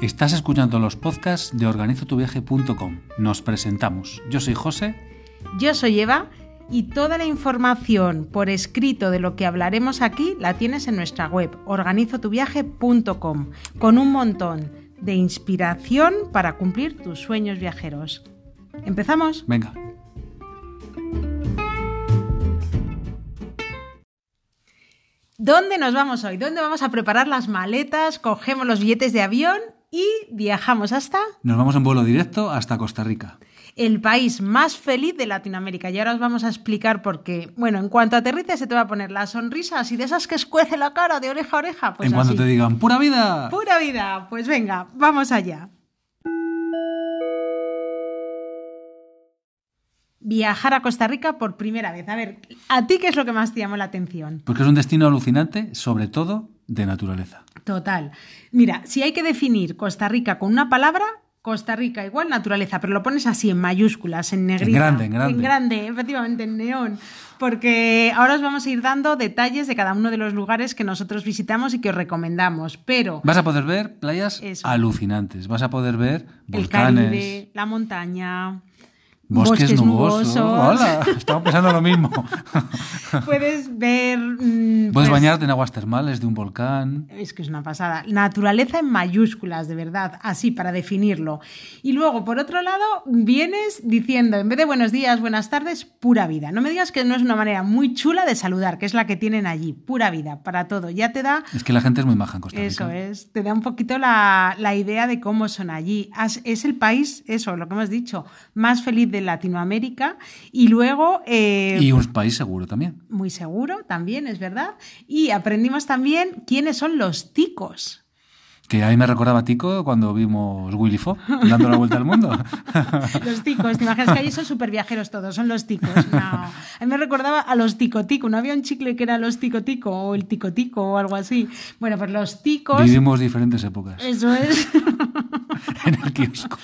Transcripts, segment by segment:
Estás escuchando los podcasts de organizotuviaje.com. Nos presentamos. Yo soy José. Yo soy Eva y toda la información por escrito de lo que hablaremos aquí la tienes en nuestra web organizotuviaje.com con un montón de inspiración para cumplir tus sueños viajeros. ¿Empezamos? Venga. ¿Dónde nos vamos hoy? ¿Dónde vamos a preparar las maletas? Cogemos los billetes de avión y viajamos hasta... Nos vamos en vuelo directo hasta Costa Rica. El país más feliz de Latinoamérica. Y ahora os vamos a explicar por qué. Bueno, en cuanto aterrices se te va a poner la sonrisa así de esas que escuece la cara de oreja a oreja. Pues en cuanto te digan, ¡pura vida! ¡Pura vida! Pues venga, vamos allá. Viajar a Costa Rica por primera vez. A ver, ¿a ti qué es lo que más te llamó la atención? Porque es un destino alucinante, sobre todo de naturaleza. Total. Mira, si hay que definir Costa Rica con una palabra, Costa Rica igual naturaleza, pero lo pones así en mayúsculas, en negrita. En grande, en grande. En grande, efectivamente, en neón. Porque ahora os vamos a ir dando detalles de cada uno de los lugares que nosotros visitamos y que os recomendamos. Pero Vas a poder ver playas Eso. alucinantes. Vas a poder ver el volcanes, Caribe, la montaña. Bosques, bosques nubosos. nubosos. Hola, estaba pensando lo mismo. Puedes ver. mm, Puedes pues, bañarte en aguas termales de un volcán. Es que es una pasada. Naturaleza en mayúsculas, de verdad, así para definirlo. Y luego, por otro lado, vienes diciendo, en vez de buenos días, buenas tardes, pura vida. No me digas que no es una manera muy chula de saludar, que es la que tienen allí. Pura vida, para todo. Ya te da Es que la gente es muy maja en Costa Rica. Eso es, te da un poquito la, la idea de cómo son allí. Es el país, eso, lo que hemos dicho, más feliz de Latinoamérica y luego... eh, Y un país seguro también. Muy seguro también, es verdad. Y aprendimos también quiénes son los ticos. Que ahí me recordaba a Tico cuando vimos Willy Fogg dando la vuelta al mundo. Los ticos, te imaginas que allí son súper viajeros todos, son los ticos. No. A mí me recordaba a los tico-tico, ¿no había un chicle que era los tico-tico o el tico-tico o algo así? Bueno, pues los ticos... Vivimos diferentes épocas Eso es. en el kiosco.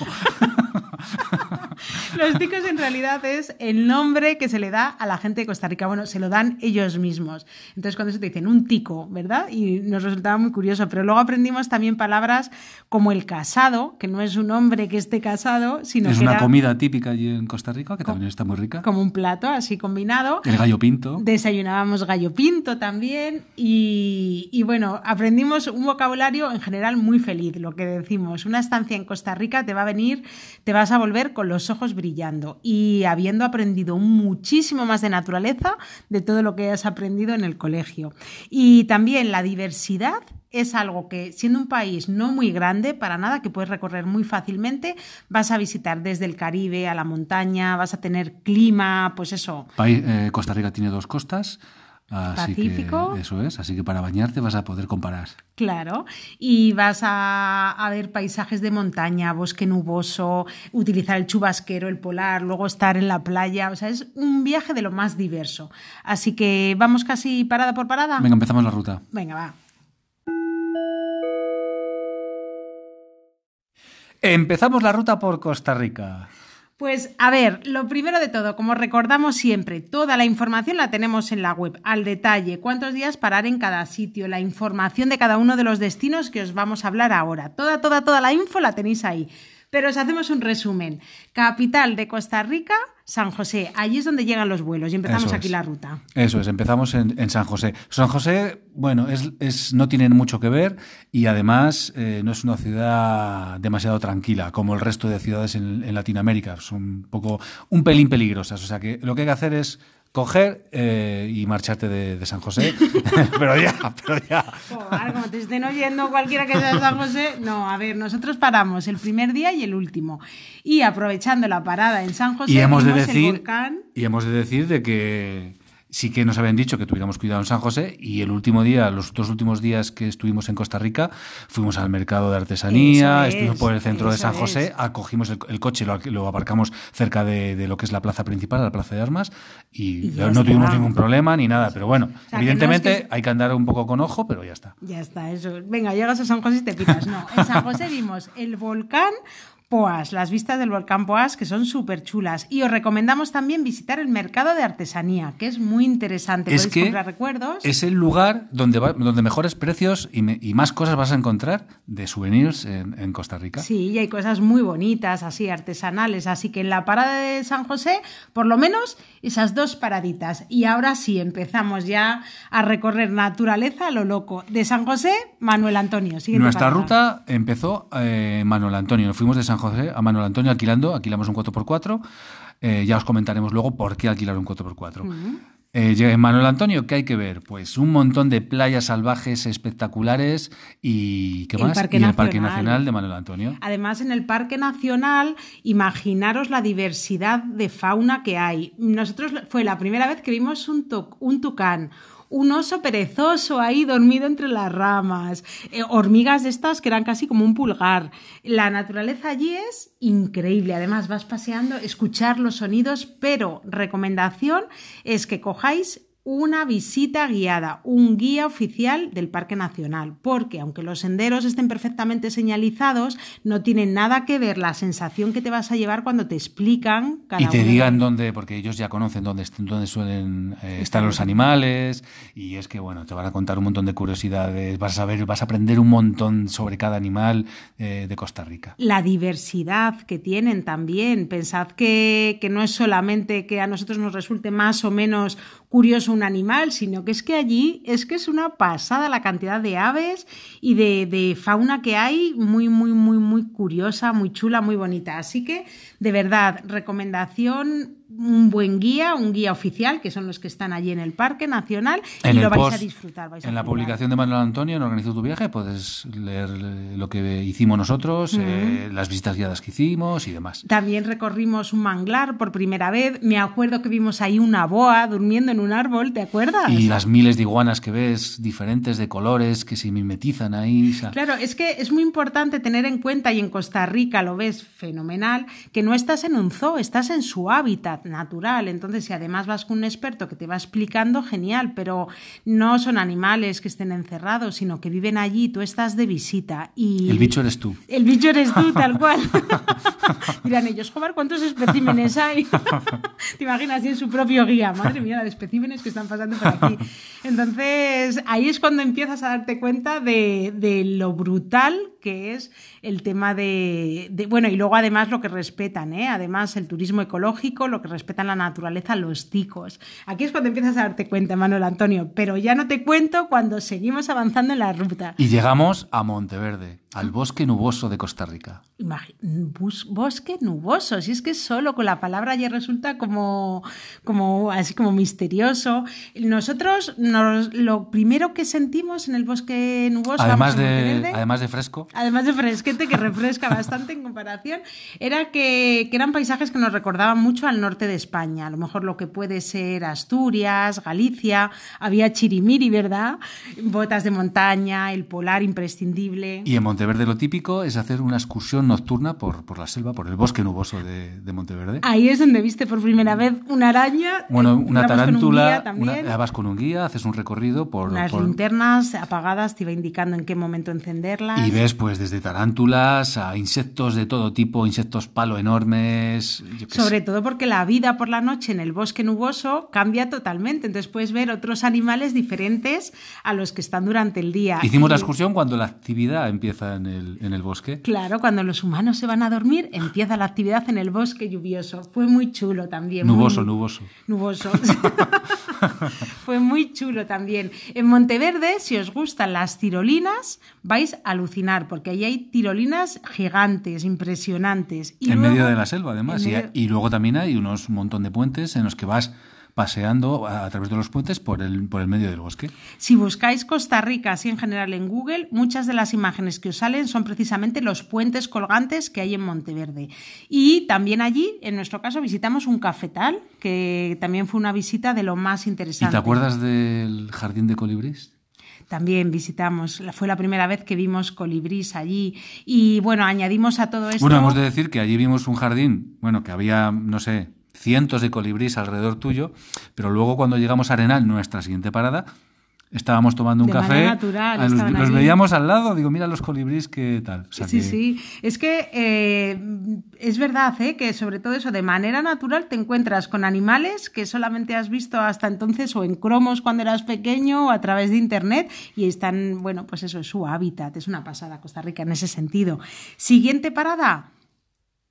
Los ticos en realidad es el nombre que se le da a la gente de Costa Rica. Bueno, se lo dan ellos mismos. Entonces cuando se te dicen un tico, ¿verdad? Y nos resultaba muy curioso. Pero luego aprendimos también palabras como el casado, que no es un hombre que esté casado, sino Es que una era comida típica allí en Costa Rica, que también está muy rica. como un plato así combinado. El gallo pinto. Desayunábamos gallo pinto también y, y bueno, aprendimos un vocabulario en general muy feliz, lo que decimos. Una estancia en Costa Rica te va a venir, te vas a volver con los ojos brillando y habiendo aprendido muchísimo más de naturaleza de todo lo que has aprendido en el colegio. Y también la diversidad es algo que, siendo un país no muy grande, para nada, que puedes recorrer muy fácilmente, vas a visitar desde el Caribe a la montaña, vas a tener clima, pues eso, eh, Costa Rica tiene dos costas. Así Pacífico. que eso es, así que para bañarte vas a poder comparar. Claro, y vas a, a ver paisajes de montaña, bosque nuboso, utilizar el chubasquero, el polar, luego estar en la playa, o sea, es un viaje de lo más diverso. Así que vamos casi parada por parada. Venga, empezamos la ruta. Venga, va. Empezamos la ruta por Costa Rica. Pues a ver, lo primero de todo, como recordamos siempre, toda la información la tenemos en la web, al detalle, cuántos días parar en cada sitio, la información de cada uno de los destinos que os vamos a hablar ahora. Toda, toda, toda la info la tenéis ahí. Pero os hacemos un resumen. Capital de Costa Rica, San José. Allí es donde llegan los vuelos y empezamos Eso aquí es. la ruta. Eso es, empezamos en, en San José. San José, bueno, es, es- no tiene mucho que ver y además eh, no es una ciudad demasiado tranquila como el resto de ciudades en, en Latinoamérica. Son un poco, un pelín peligrosas. O sea que lo que hay que hacer es coger eh, y marcharte de, de San José. pero ya, pero ya. Joder, como te estén oyendo cualquiera que sea de San José, no, a ver, nosotros paramos el primer día y el último. Y aprovechando la parada en San José, Y hemos de vimos el decir, volcán. y hemos de decir de que sí que nos habían dicho que tuviéramos cuidado en San José y el último día, los dos últimos días que estuvimos en Costa Rica, fuimos al mercado de artesanía, es, estuvimos por el centro de San José, es. acogimos el, el coche, lo, lo aparcamos cerca de, de lo que es la plaza principal, la plaza de armas, y, no está. tuvimos ningún problema ni nada, pero bueno, sea, que no evidentemente es que- hay que andar un poco con ojo, pero ya está. Ya está, eso. Venga, llegas a San José y te pitas. No, en San José vimos el volcán Poas, las vistas del volcán Poas, que son súper chulas. Y os recomendamos también visitar el mercado de artesanía, que es muy interesante. Es que comprar recuerdos. es el lugar donde, va- donde mejores precios y, me- y más cosas vas a encontrar de souvenirs en, en Costa Rica. Sí, y hay cosas muy bonitas, así artesanales. Así que en la parada de San José, por lo menos esas dos paraditas. Y ahora sí, empezamos ya a recorrer naturaleza a lo loco. De San José, Manuel Antonio. Nuestra parada. ruta empezó eh, Manuel Antonio. Nos fuimos de San José a Manuel Antonio alquilando, alquilamos un 4x4. Eh, ya os comentaremos luego por qué alquilar un 4x4. Eh, llega en Manuel Antonio, ¿qué hay que ver? Pues un montón de playas salvajes espectaculares y ¿qué El más? Parque y el Parque Nacional. De Manuel Antonio. Además, en el Parque Nacional, imaginaros la diversidad de fauna que hay. Nosotros fue la primera vez que vimos un, un tucán. Un oso perezoso ahí dormido entre las ramas, eh, hormigas de estas que eran casi como un pulgar. La naturaleza allí es increíble. Además, vas paseando, escuchar los sonidos, pero recomendación es que cojáis una visita guiada, un guía oficial del Parque Nacional, porque aunque los senderos estén perfectamente señalizados, no tienen nada que ver la sensación que te vas a llevar cuando te explican cada Y te uno digan dónde, porque ellos ya conocen dónde, suelen eh, estar los animales, y es que, bueno, te van a contar un montón de curiosidades, vas a saber, vas a aprender un montón sobre cada animal eh, de Costa Rica. la diversidad que tienen también. Pensad que, que no es solamente que a nosotros nos resulte más o menos curioso un animal, sino que es que allí es que es una pasada la cantidad de aves y de, de fauna que hay, muy, muy, muy, muy curiosa, muy chula, muy bonita. Así que, de verdad, recomendación, un buen guía, un guía oficial, que son los que están allí en el Parque Nacional, En y lo vais post- a disfrutar. vais a en la publicación de Manuel Antonio, en Organizó tu viaje, puedes leer lo que hicimos nosotros, eh, las visitas guiadas que hicimos y demás. También recorrimos un manglar por primera vez. Me acuerdo que vimos ahí una boa durmiendo en un árbol, ¿te acuerdas? Y las miles de iguanas que ves, diferentes de colores, que se mimetizan ahí. o sea, Claro, es que es muy importante tener en cuenta, y en Costa Rica lo ves fenomenal, que no estás en un zoo, estás en su hábitat natural. Entonces, si además vas con un experto que te va explicando, genial, pero no son animales que estén encerrados, sino que viven allí, tú estás de visita. Y El bicho eres tú. El bicho eres tú, tal cual. Dirán ellos, joder, ¿cuántos especímenes hay? Te imaginas así en su propio guía. Madre mía, la de especímenes que están pasando por aquí. Entonces, ahí es cuando empiezas a darte cuenta de, de lo brutal que es el tema de, de- Bueno, y luego además lo que respetan, ¿eh? Además, el turismo ecológico, lo que respetan la naturaleza, los ticos. Aquí es cuando empiezas a darte cuenta, Manuel Antonio. Pero ya no te cuento cuando seguimos avanzando en la ruta. Y llegamos a Monteverde, al bosque nuboso de Costa Rica. Imagi- bus- bosque nuboso, si es que solo con la palabra ya resulta como, como así como misterioso. Nosotros nos- lo primero que sentimos en el bosque nuboso, Además de, además de fresco, además de fresquete que refresca bastante en comparación, era que, que eran paisajes que nos recordaban mucho al norte de España, a lo mejor lo que puede ser Asturias, Galicia, había chirimiri, ¿verdad? Botas de montaña, el polar imprescindible. Y en Monteverde lo típico es hacer una excursión nocturna por, por la selva, por el bosque nuboso de, de Monteverde. Ahí es donde viste por primera vez una araña. Bueno, eh, una un tarántula, una- vas con un guía, haces un recorrido por, Unas por- linternas apagadas te iba indicando en qué momento encenderlas. y ves pues desde tarántulas a insectos de todo tipo, insectos palo enormes, yo qué Sobre sé. todo porque la vida por la noche en el bosque nuboso cambia totalmente. Entonces puedes ver otros animales diferentes a los que están durante el día. Hicimos la excursión cuando la actividad empieza en el, en el bosque. Claro, cuando los humanos se van a dormir, empieza la actividad en el bosque lluvioso. Fue muy chulo también. muy- Nuboso, nuboso. Nuboso. Fue muy chulo también. En Monteverde, si os gustan las tirolinas, vais a alucinar, porque ahí hay tirolinas gigantes, impresionantes. Y en luego- medio de la selva, además. Y, y luego también hay unos montón de puentes en los que vas paseando a, a través de los puentes por el, por el medio del bosque. Si buscáis Costa Rica, así en general en Google, muchas de las imágenes que os salen son precisamente los puentes colgantes que hay en Monteverde. Y también allí, en nuestro caso, visitamos un cafetal, que también fue una visita de lo más ¿Y interesante. te acuerdas del jardín de colibrís? También visitamos, fue la primera vez que vimos colibrís allí. Y bueno, añadimos a todo esto. Bueno, hemos de decir que allí vimos un jardín, bueno, que había, no sé, cientos de colibrís alrededor tuyo, pero luego cuando llegamos a Arenal, nuestra siguiente parada, estábamos tomando un De café. natural, a los, veíamos al lado, digo, mira los colibríes, qué tal. O sea Sí, que- sí. Es que eh, es verdad ¿eh? que sobre todo eso, de manera natural te encuentras con animales que solamente has visto hasta entonces o en cromos cuando eras pequeño o a través de internet y están, bueno, pues eso es su hábitat. Es una pasada Costa Rica en ese sentido. Siguiente parada.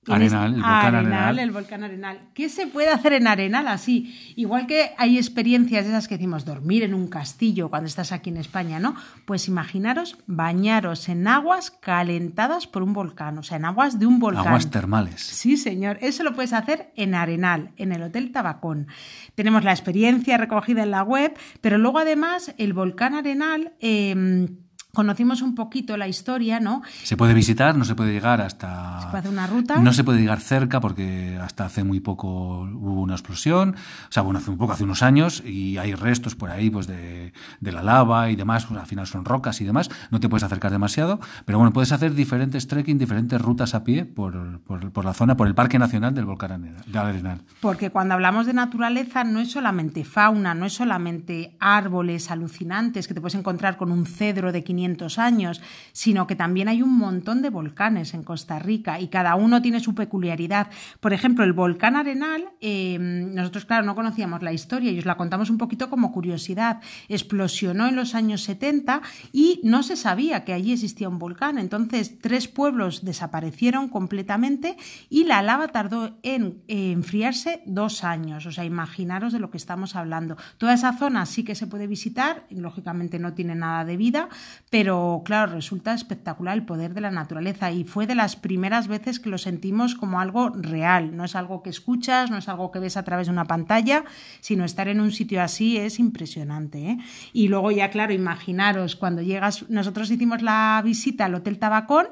En Arenal, el volcán Arenal. el volcán Arenal. ¿Qué se puede hacer en Arenal así? Igual que hay experiencias de esas que decimos dormir en un castillo cuando estás aquí en España, ¿no? Pues imaginaros bañaros en aguas calentadas por un volcán, o sea, en aguas de un volcán. Aguas termales. Sí, señor. Eso lo puedes hacer en Arenal, en el Hotel Tabacón. Tenemos la experiencia recogida en la web, pero luego además el volcán Arenal. eh, Conocimos un poquito la historia, ¿no? Se puede visitar, no se puede llegar hasta. Se puede hacer una ruta. No se puede llegar cerca porque hasta hace muy poco hubo una explosión. O sea, bueno, hace un poco, hace unos años, y hay restos por ahí pues de, de la lava y demás. pues, al final son rocas y demás. No te puedes acercar demasiado. Pero bueno, puedes hacer diferentes trekking, diferentes rutas a pie por, por, por la zona, por el Parque Nacional del Volcán de Arenal. Porque cuando hablamos de naturaleza no es solamente fauna, no es solamente árboles alucinantes que te puedes encontrar con un cedro de 500 años, sino que también hay un montón de volcanes en Costa Rica y cada uno tiene su peculiaridad. Por ejemplo, el volcán Arenal, eh, nosotros claro no conocíamos la historia y os la contamos un poquito como curiosidad. Explosionó en los años 70 y no se sabía que allí existía un volcán. Entonces, tres pueblos desaparecieron completamente y la lava tardó en enfriarse dos años. O sea, imaginaros de lo que estamos hablando. Toda esa zona sí que se puede visitar, lógicamente no tiene nada de vida, pero claro, resulta espectacular el poder de la naturaleza y fue de las primeras veces que lo sentimos como algo real. No es algo que escuchas, no es algo que ves a través de una pantalla, sino estar en un sitio así es impresionante. ¿eh? Y luego ya, claro, imaginaros cuando llegas, nosotros hicimos la visita al Hotel Tabacón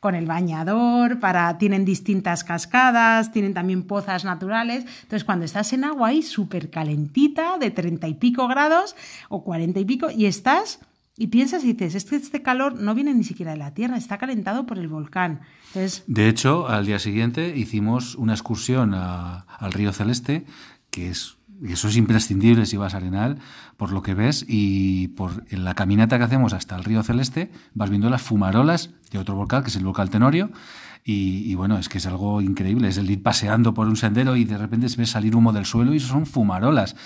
con el bañador, para, tienen distintas cascadas, tienen también pozas naturales. Entonces, cuando estás en agua ahí súper calentita, de treinta y pico grados o cuarenta y pico, y estás y piensas y dices, es que este calor no viene ni siquiera de la Tierra, está calentado por el volcán. De hecho, al día siguiente hicimos una excursión al río Celeste, que es eso es imprescindible si vas a Arenal, por lo que ves, y por en la caminata que hacemos hasta el río Celeste, vas viendo las fumarolas de otro volcán, que es el volcán Tenorio, y, y bueno, es que es algo increíble, es el ir paseando por un sendero y de repente ves salir humo del suelo y son fumarolas.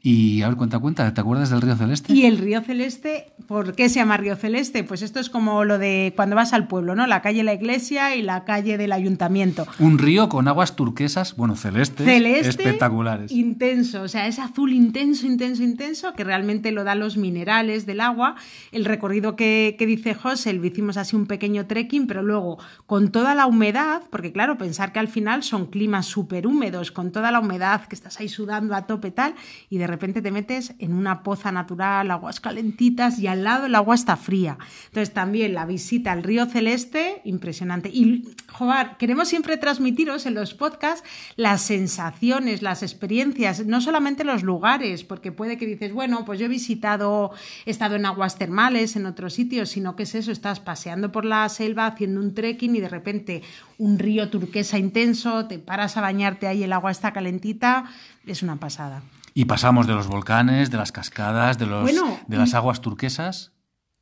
Y a ver, cuenta, cuenta, ¿te acuerdas del río Celeste? Y el río Celeste, ¿por qué se llama río Celeste? Pues esto es como lo de cuando vas al pueblo, ¿no? La calle de la iglesia y la calle del ayuntamiento. Un río con aguas turquesas, bueno, celestes, Celeste, espectaculares. intenso, o sea, es azul intenso, intenso, intenso, que realmente lo dan los minerales del agua. El recorrido que, que dice José, lo hicimos así un pequeño trekking, pero luego con toda la humedad, porque claro, pensar que al final son climas súper húmedos, con toda la humedad que estás ahí sudando a tope tal, y de repente te metes en una poza natural, aguas calentitas, y al lado el agua está fría. Entonces también la visita al río Celeste, impresionante. Y, joder, queremos siempre transmitiros en los podcasts las sensaciones, las experiencias, no solamente los lugares, porque puede que dices, bueno, pues yo he visitado, he estado en aguas termales, en otros sitios, sino que es eso, estás paseando por la selva haciendo un trekking y de repente un río turquesa intenso, te paras a bañarte ahí, el agua está calentita, es una pasada. Y pasamos de los volcanes, de las cascadas, de, los, Bueno, de las aguas turquesas,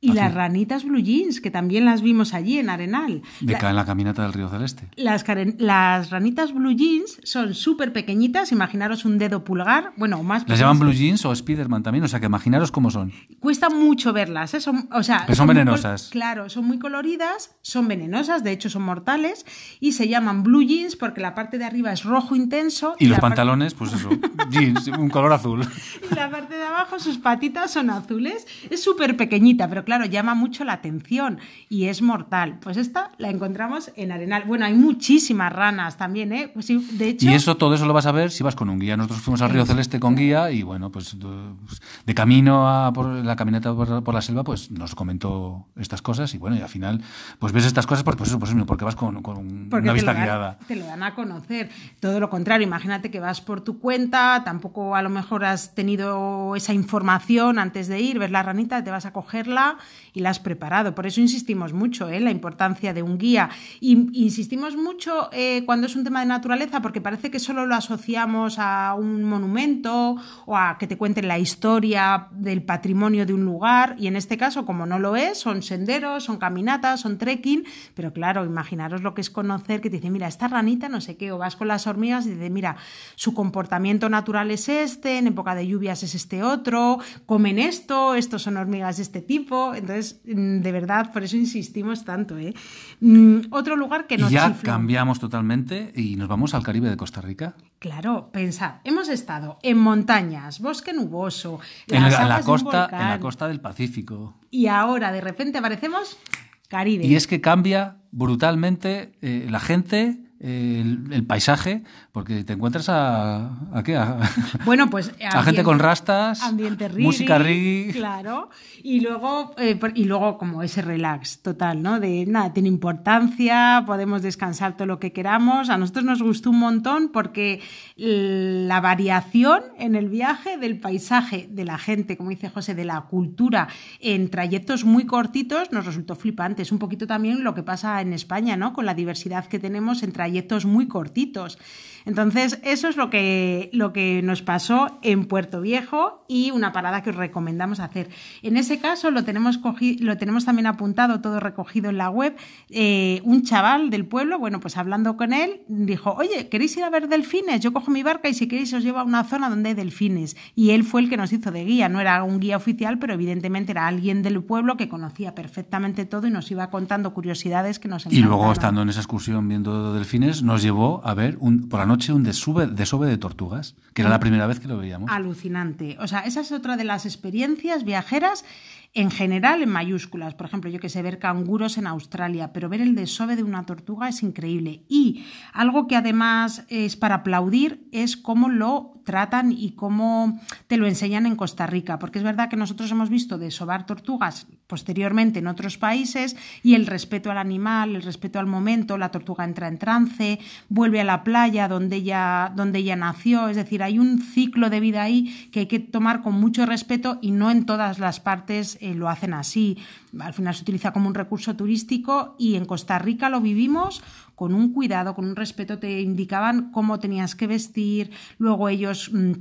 Y Así. las ranitas blue jeans, que también las vimos allí en Arenal. de La- en la caminata del río Celeste. Las, las ranitas blue jeans son súper pequeñitas, imaginaros un dedo pulgar, bueno, más. Las llaman blue jeans o Spiderman también, o sea que imaginaros cómo son. Cuesta mucho verlas, ¿eh? son, o sea, Pero son venenosas. claro, son muy coloridas, son venenosas, de hecho son mortales, y se llaman blue jeans porque la parte de arriba es rojo intenso. Y los la par- pantalones, pues eso, jeans, un color azul. y la parte de abajo, sus patitas son azules. Es súper pequeñita, pero claro, llama mucho la atención y es mortal. Pues esta la encontramos en Arenal. Bueno, hay muchísimas ranas también, ¿eh? Pues sí, de hecho. Y eso, todo eso lo vas a ver si vas con un guía. Nosotros fuimos al río Celeste con guía y bueno, pues de- de camino a por la caminata por, por la selva, pues nos comentó estas cosas y bueno, y al final, pues ves estas cosas por, pues eso, pues porque vas con, con Porque una vista dan, guiada. te lo dan a conocer. Todo lo contrario, imagínate que vas por tu cuenta, tampoco a lo mejor has tenido esa información antes de ir, ves la ranita, te vas a cogerla y la has preparado. Por eso insistimos mucho en ¿eh? la importancia de un guía. Y insistimos mucho eh, cuando es un tema de naturaleza porque parece que solo lo asociamos a un monumento o a que te cuenten la historia del patrimonio de un lugar. Y en este caso, como no lo es, son senderos, son caminatas, son trekking. Pero claro, imaginaros lo que es conocer que te dice, mira, esta ranita no sé qué, o vas con las hormigas y dice, mira, su comportamiento natural es este, en época de lluvias es este otro, comen esto, estos son hormigas de este tipo. Entonces, mm, de verdad, por eso insistimos tanto. ¿eh? Mm, otro lugar que nos ya cambiamos totalmente y nos vamos al Caribe de Costa Rica. Claro, pensad, hemos estado en montañas, bosque nuboso, en, la, costa, en la costa del Pacífico. Y ahora de repente aparecemos Caribe. Y es que cambia brutalmente eh, la gente, el, paisaje, porque te encuentras a, a qué? A, bueno, pues a gente con rastas, ambiente música reggae. Claro, y luego, eh, y luego como ese relax total, ¿no? De nada, tiene importancia, podemos descansar todo lo que queramos. A nosotros nos gustó un montón porque la variación en el viaje del paisaje, de la gente, como dice José, de la cultura, en trayectos muy cortitos, nos resultó flipante. Es un poquito también lo que pasa en España, ¿no? Con la diversidad que tenemos en trayectos muy cortitos. Entonces, eso es lo que, lo que nos pasó en Puerto Viejo y una parada que os recomendamos hacer. En ese caso, lo tenemos, lo tenemos también apuntado, todo recogido en la web. Eh, un chaval del pueblo, bueno, pues hablando con él, dijo, oye, ¿queréis ir a ver delfines? Yo cojo mi barca y si queréis os llevo a una zona donde hay delfines. Y él fue el que nos hizo de guía. No era un guía oficial, pero evidentemente era alguien del pueblo que conocía perfectamente todo y nos iba contando curiosidades que nos Y luego, estando en esa excursión viendo delfines, nos llevó a ver un, por la noche un desove, de tortugas, que era la primera vez que lo veíamos. Alucinante. O sea, esa es otra de las experiencias viajeras en general en mayúsculas. Por ejemplo, yo que sé, ver canguros en Australia, pero ver el desove de una tortuga es increíble. Y algo que además es para aplaudir es cómo lo tratan y cómo te lo enseñan en Costa Rica, porque es verdad que nosotros hemos visto desovar tortugas posteriormente en otros países y el respeto al animal, el respeto al momento, la tortuga entra en trance, vuelve a la playa donde ella, donde ella nació, es decir, hay un ciclo de vida ahí que hay que tomar con mucho respeto y no en todas las partes eh, lo hacen así. Al final se utiliza como un recurso turístico y en Costa Rica lo vivimos con un cuidado, con un respeto, te indicaban cómo tenías que vestir, luego ellos... Mm,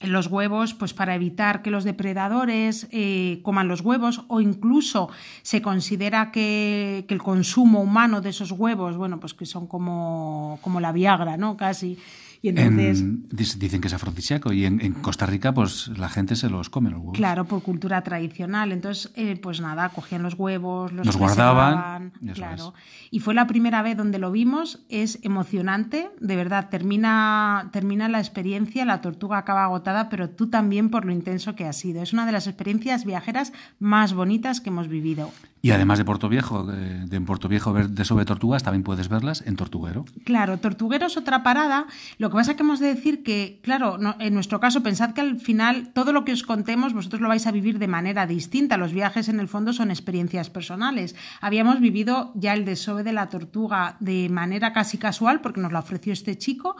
los huevos, pues para evitar que los depredadores eh, coman los huevos o incluso se considera que, que, el consumo humano de esos huevos, bueno, pues que son como, como la Viagra, ¿no? Casi y entonces... dicen que es afrodisíaco y en, Costa Rica pues la gente se los come los huevos. Claro, por cultura tradicional. Entonces, eh, pues nada, cogían los huevos, los, guardaban. Claro. Y fue la primera vez donde lo vimos. Es emocionante, de verdad. Termina, termina la experiencia, la tortuga acaba agotada, pero tú también por lo intenso que ha sido. Es una de las experiencias viajeras más bonitas que hemos vivido. Y además de Puerto Viejo, de, en Puerto Viejo ver de sobre tortugas, también puedes verlas en Tortuguero. Claro, Tortuguero es otra parada. Lo que pasa es que hemos de decir que, claro, en nuestro caso, pensad que al final todo lo que os contemos vosotros lo vais a vivir de manera distinta. Los viajes en el fondo son experiencias personales. Habíamos vivido ya el desove de la tortuga de manera casi casual porque nos la ofreció este chico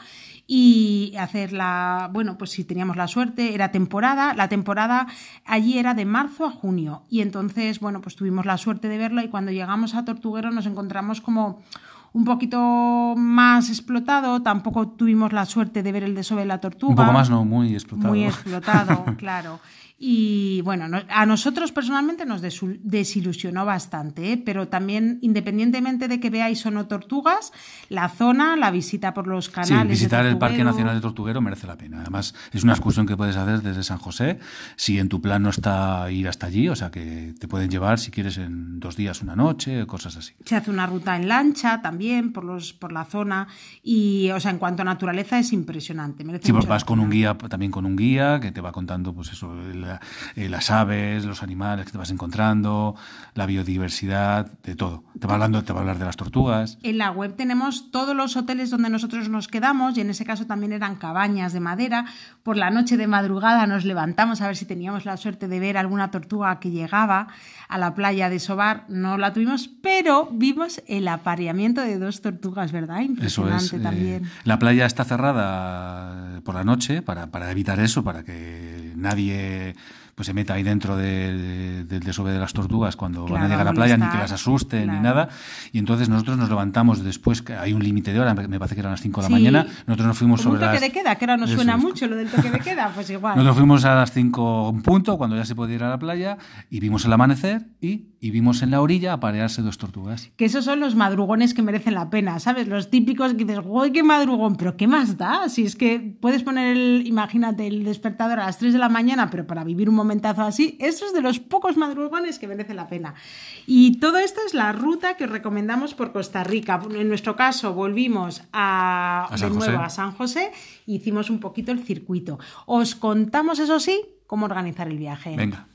y hacerla, bueno, pues si teníamos la suerte, era temporada. La temporada allí era de marzo a junio y entonces, bueno, pues tuvimos la suerte de verlo y cuando llegamos a Tortuguero nos encontramos como un poquito más explotado, tampoco tuvimos la suerte de ver el desove de la tortuga. Un poco más, no, muy explotado. Muy explotado, claro. Y bueno, a nosotros personalmente nos desilusionó bastante, ¿eh? pero también independientemente de que veáis o no tortugas, la zona, la visita por los canales. Sí, visitar el Parque Nacional de Tortuguero merece la pena. Además, es una excursión que puedes hacer desde San José, si en tu plan no está ir hasta allí, o sea que te pueden llevar si quieres en dos días, una noche, cosas así. Se hace una ruta en lancha también por, los, por la zona y, o sea, en cuanto a naturaleza es impresionante. sí, pues vas con un guía, también con un guía que te va contando, pues eso, el, eh, las aves, los animales que te vas encontrando, la biodiversidad, de todo. Te va, hablando, te va a hablar de las tortugas. En la web tenemos todos los hoteles donde nosotros nos quedamos y en ese caso también eran cabañas de madera. Por la noche de madrugada nos levantamos a ver si teníamos la suerte de ver alguna tortuga que llegaba a la playa de Sobar. No la tuvimos, pero vimos el apareamiento de dos tortugas, ¿verdad? Impresionante eh, también. la playa está cerrada por la noche para, para evitar eso, para que nadie pues se meta ahí dentro de- de- del desove de las tortugas cuando van a Claro, llegar a la playa, ni que las asusten ni Claro. nada. Y entonces nosotros nos levantamos después, que hay un límite de hora, me parece que eran las 5 de la Sí. mañana, nosotros nos fuimos Como un sobre toque las... de queda, que ahora nos Eso suena es. mucho lo del toque de queda, pues igual. Nosotros fuimos a las 5 en punto, cuando ya se podía ir a la playa, y vimos el amanecer y, y vimos en la orilla aparearse dos tortugas. Que esos son los madrugones que merecen la pena, ¿sabes? Los típicos que dices, ¡uy, qué madrugón! Pero ¿qué más da? Si es que puedes poner, el, imagínate, el despertador a las 3 de la mañana, pero para vivir un momentazo así, eso es de los pocos madrugones que merecen la pena. Y todo esto es la ruta que os recomendamos por Costa Rica. En nuestro caso, volvimos a, A San de nuevo José. a San José y hicimos un poquito el circuito. Os contamos, eso sí, cómo organizar el viaje. Venga.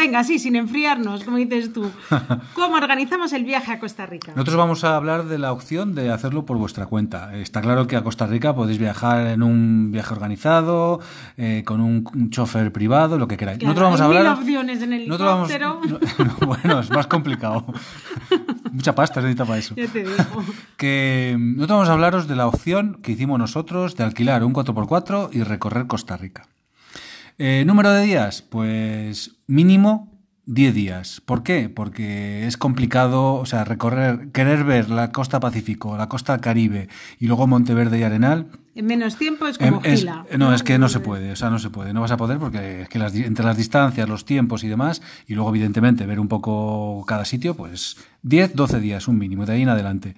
Venga, sí, sin enfriarnos, como dices tú. ¿Cómo organizamos el viaje a Costa Rica? Nosotros vamos a hablar de la opción de hacerlo por vuestra cuenta. Está claro que a Costa Rica podéis viajar en un viaje organizado, eh, con un, un chofer privado, lo que queráis. Claro, Nosotros vamos a mil opciones en Nosotros vamos- no, bueno, es más complicado. Mucha pasta se necesita para eso. Ya te digo. Que mm, nosotros vamos a hablaros de la opción que hicimos nosotros de alquilar un 4x4 y recorrer Costa Rica. Eh, número de días, pues mínimo 10 días. ¿Por qué? Porque es complicado, o sea, recorrer, querer ver la costa Pacífico, la costa Caribe y luego Monteverde y Arenal. En menos tiempo es em, como gila. no, es que no se puede, o sea, no se puede, no vas a poder porque es que las entre las distancias, los tiempos y demás, y luego evidentemente ver un poco cada sitio, pues 10, 12 días, un mínimo, de ahí en adelante.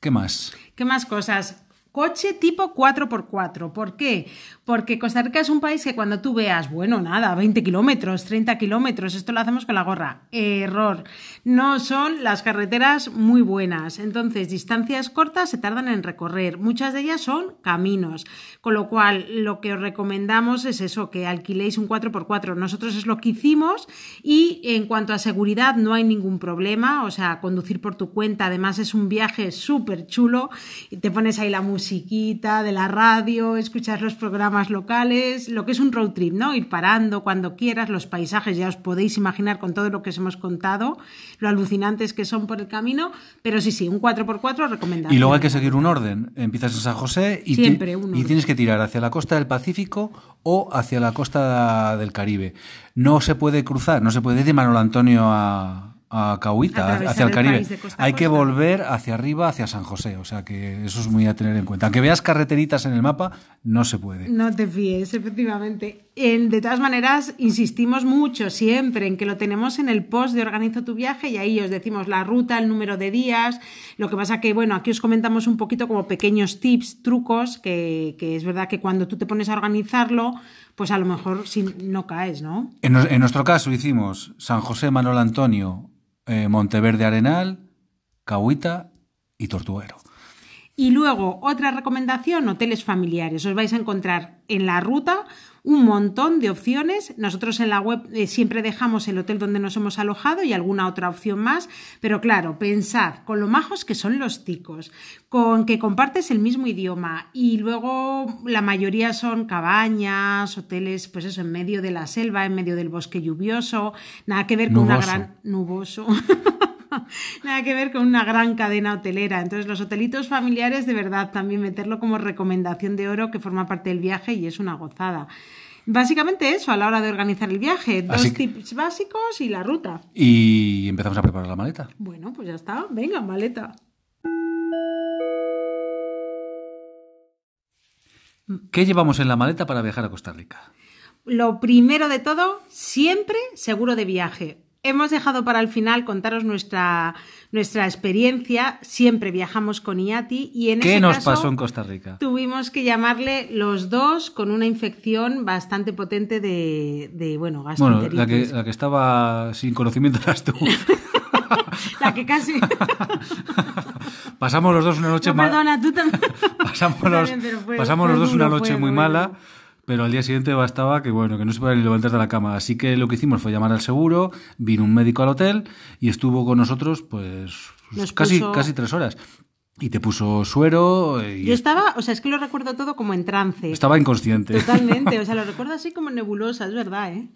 ¿Qué más? ¿Qué más cosas? Coche tipo 4x4. ¿Por qué? Porque Costa Rica es un país que cuando tú veas, bueno, nada, 20 kilómetros, 30 kilómetros, esto lo hacemos con la gorra. Error. No son las carreteras muy buenas. Entonces, distancias cortas se tardan en recorrer. Muchas de ellas son caminos. Con lo cual, lo que os recomendamos es eso, que alquiléis un 4x4. Nosotros es lo que hicimos y en cuanto a seguridad no hay ningún problema. O sea, conducir por tu cuenta, además es un viaje súper chulo. Te pones ahí la musiquita de la radio, escuchas los programas locales, lo que es un road trip, ¿no? Ir parando cuando quieras, los paisajes ya os podéis imaginar con todo lo que os hemos contado, lo alucinantes que son por el camino, pero sí, sí, un 4x4 recomendable. Y luego hay que seguir un orden. Empiezas en San José y, Siempre y tienes que tirar hacia la costa del Pacífico o hacia la costa del Caribe. No se puede cruzar, no se puede ir de Manuel Antonio a, a Cahuita, hacia el Caribe. Hay que volver hacia arriba, hacia San José. O sea que eso es muy a tener en cuenta. Aunque veas carreteritas en el mapa, no se puede. No te fíes, efectivamente. En- de todas maneras, insistimos mucho siempre en que lo tenemos en el post de Organizo tu viaje y ahí os decimos la ruta, el número de días. Lo que pasa que, bueno, aquí os comentamos un poquito como pequeños tips, trucos, que, que es verdad que cuando tú te pones a organizarlo, pues a lo mejor si no caes, ¿no? En nuestro caso hicimos San José, Manuel Antonio, eh, Monteverde Arenal, Cahuita y Tortuguero. Y luego, otra recomendación, hoteles familiares. Os vais a encontrar en la ruta un montón de opciones. Nosotros en la web eh, siempre dejamos el hotel donde nos hemos alojado y alguna otra opción más. Pero claro, pensad con lo majos que son los ticos, con que compartes el mismo idioma y luego la mayoría son cabañas, hoteles, pues eso, en medio de la selva, en medio del bosque lluvioso. Nada que ver con una gran... Nuboso. Nada que ver con una gran cadena hotelera. Entonces, los hotelitos familiares, de verdad, también meterlo como recomendación de oro que forma parte del viaje y es una gozada. Básicamente eso a la hora de organizar el viaje. Dos Así tips básicos y la ruta. Y empezamos a preparar la maleta. Bueno, pues ya está. Venga, maleta. ¿Qué llevamos en la maleta para viajar a Costa Rica? Lo primero de todo, siempre seguro de viaje. Hemos dejado para el final contaros nuestra, nuestra experiencia. Siempre viajamos con IATI y en ¿Qué ese nos caso, pasó en Costa Rica? Tuvimos que llamarle los dos con una infección bastante potente de, de bueno, Bueno, la que, la que estaba sin conocimiento eras tú. La que casi... Pasamos los dos una noche No, ma- perdona, tú también. Pasamos, los, también, pero fue- pasamos fue los dos una noche fue muy mala, pero al día siguiente bastaba que bueno, que no se podía ni levantar de la cama. Así que lo que hicimos fue llamar al seguro, vino un médico al hotel y estuvo con nosotros pues Nos casi, puso- casi tres horas. Y te puso suero y Yo estaba, o sea, es que lo recuerdo todo como en trance. estaba inconsciente. Totalmente, o sea, lo recuerdo así como nebulosa, es verdad, ¿eh?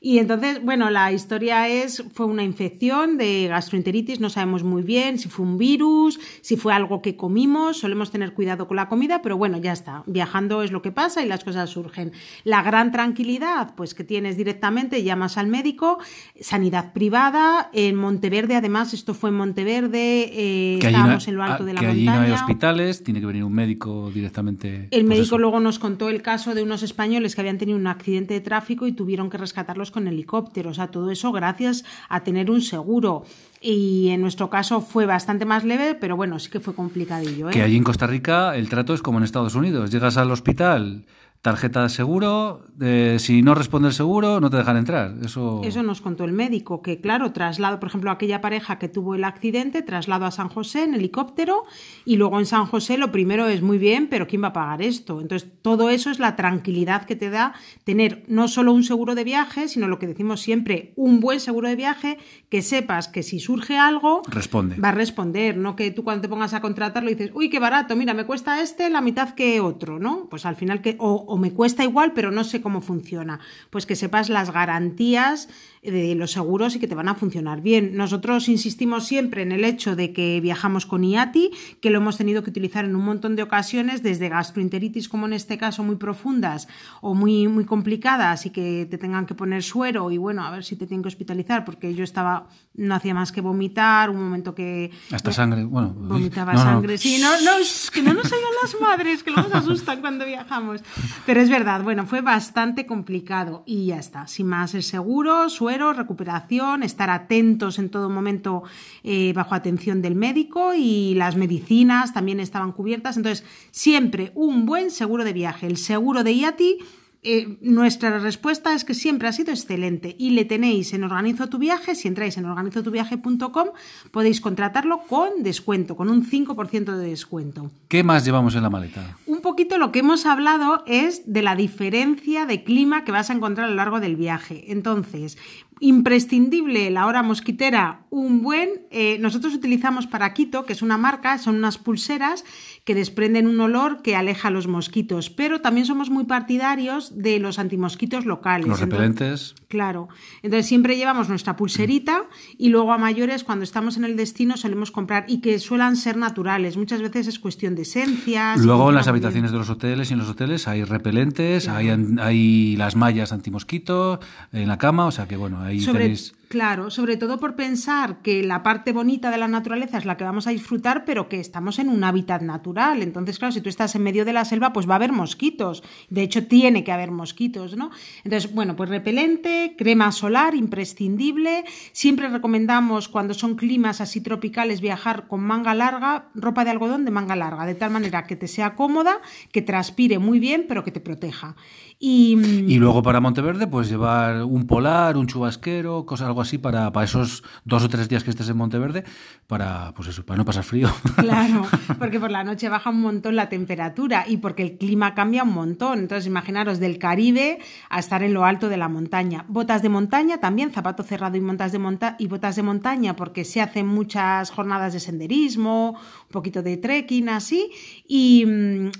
Y entonces, bueno, la historia es, fue una infección de gastroenteritis, no sabemos muy bien si fue un virus, si fue algo que comimos, solemos tener cuidado con la comida, pero bueno, ya está, viajando es lo que pasa y las cosas surgen. La gran tranquilidad, pues que tienes directamente, llamas al médico, sanidad privada, en Monteverde, además, esto fue en Monteverde, eh, estábamos en lo alto de la que montaña. allí no hay hospitales, tiene que venir un médico directamente. El pues médico eso. luego nos contó el caso de unos españoles que habían tenido un accidente de tráfico y tuvieron que rescatarlos con helicóptero. O sea, todo eso gracias a tener un seguro. Y en nuestro caso fue bastante más leve, pero bueno, sí que fue complicadillo. ¿eh? Que allí en Costa Rica el trato es como en Estados Unidos. Llegas al hospital, tarjeta de seguro, eh, si no responde el seguro, no te dejan entrar. Eso, Eso nos contó el médico, que claro, traslado, por ejemplo, aquella pareja que tuvo el accidente, traslado a San José en helicóptero y luego en San José lo primero es muy bien, pero ¿quién va a pagar esto? Entonces, todo eso es la tranquilidad que te da tener no solo un seguro de viaje, sino lo que decimos siempre, un buen seguro de viaje, que sepas que si surge algo, responde. va a responder, no que tú cuando te pongas a contratarlo dices, uy, qué barato, mira, me cuesta este la mitad que otro, ¿no? Pues al final que, o, o me cuesta igual, pero no sé cómo funciona. Pues que sepas las garantías de los seguros y que te van a funcionar bien. Nosotros insistimos siempre en el hecho de que viajamos con IATI, que lo hemos tenido que utilizar en un montón de ocasiones, desde gastroenteritis como en este caso muy profundas o muy, muy complicadas y que te tengan que poner suero y bueno, a ver si te tienen que hospitalizar porque yo estaba, no hacía más que vomitar, un momento que... Hasta sangre, bueno. Vomitaba no, no. sangre. Sí, no, no, es que no nos oigan las madres, que luego se asustan cuando viajamos. Pero es verdad, bueno, fue bastante complicado y ya está. Sin más, el seguro, suero, recuperación, estar atentos en todo momento eh, bajo atención del médico y las medicinas también estaban cubiertas. Entonces, siempre un buen seguro de viaje. El seguro de IATI eh, nuestra respuesta es que siempre ha sido excelente y le tenéis en Organizo tu viaje. Si entráis en organizotuviaje.com podéis contratarlo con descuento, con un 5% de descuento. ¿Qué más llevamos en la maleta? Un poquito lo que hemos hablado es de la diferencia de clima que vas a encontrar a lo largo del viaje. Entonces, imprescindible la hora mosquitera, un buen. Eh, nosotros utilizamos para Quito, que es una marca, son unas pulseras que desprenden un olor que aleja a los mosquitos, pero también somos muy partidarios de los antimosquitos locales. Los repelentes. Claro. Entonces siempre llevamos nuestra pulserita y luego a mayores cuando estamos en el destino solemos comprar y que suelan ser naturales. Muchas veces es cuestión de esencias. Luego en las habitaciones de los hoteles y en los hoteles hay repelentes, claro. hay, hay las mallas antimosquitos en la cama, o sea que bueno, ahí sobre. Claro, sobre todo por pensar que la parte bonita de la naturaleza es la que vamos a disfrutar, pero que estamos en un hábitat natural. Entonces, claro, si tú estás en medio de la selva, pues va a haber mosquitos. De hecho, tiene que haber mosquitos, ¿no? Entonces, bueno, pues repelente, crema solar, imprescindible. Siempre recomendamos cuando son climas así tropicales viajar con manga larga, ropa de algodón de manga larga, de tal manera que te sea cómoda, que transpire muy bien, pero que te proteja. Y, luego para Monteverde, pues llevar un polar, un chubasquero, cosas así para, para esos dos o tres días que estés en Monteverde, para pues eso, para no pasar frío. Claro, porque por la noche baja un montón la temperatura y porque el clima cambia un montón. Entonces, imaginaros del Caribe a estar en lo alto de la montaña. Botas de montaña también, zapato cerrado y, montas de monta y botas de montaña, porque se hacen muchas jornadas de senderismo, un poquito de trekking, así. Y,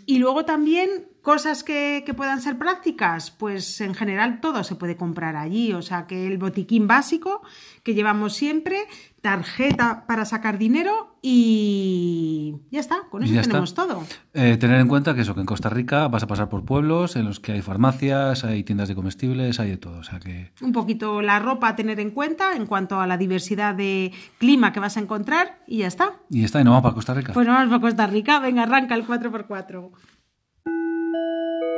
y luego también Cosas que, que, puedan ser prácticas, pues en general todo se puede comprar allí. O sea que el botiquín básico que llevamos siempre, tarjeta para sacar dinero y ya está, con eso tenemos está. todo. Eh, tener en cuenta que eso, que en Costa Rica vas a pasar por pueblos en los que hay farmacias, hay tiendas de comestibles, hay de todo. O sea que... Un poquito la ropa a tener en cuenta en cuanto a la diversidad de clima que vas a encontrar y ya está. Y ya está, y nos vamos para Costa Rica. Pues nos vamos para Costa Rica, venga, arranca el 4x4. Música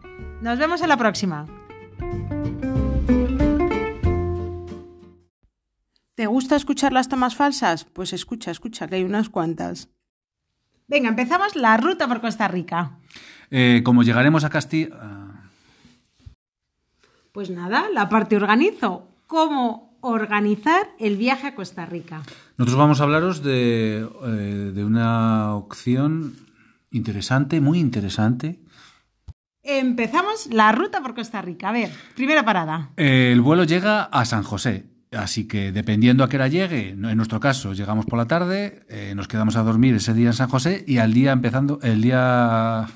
Nos vemos en la próxima. ¿Te gusta escuchar las tomas falsas? Pues escucha, escucha, que hay unas cuantas. Venga, empezamos la ruta por Costa Rica. Eh, como llegaremos a Castilla... ah, Pues nada, la parte organizo. ¿Cómo organizar el viaje a Costa Rica? Nosotros vamos a hablaros de, eh, de una opción interesante, muy interesante. Empezamos la ruta por Costa Rica. A ver, primera parada. El vuelo llega a San José, así que dependiendo a qué hora llegue, en nuestro caso llegamos por la tarde, eh, nos quedamos a dormir ese día en San José y al día empezando, el día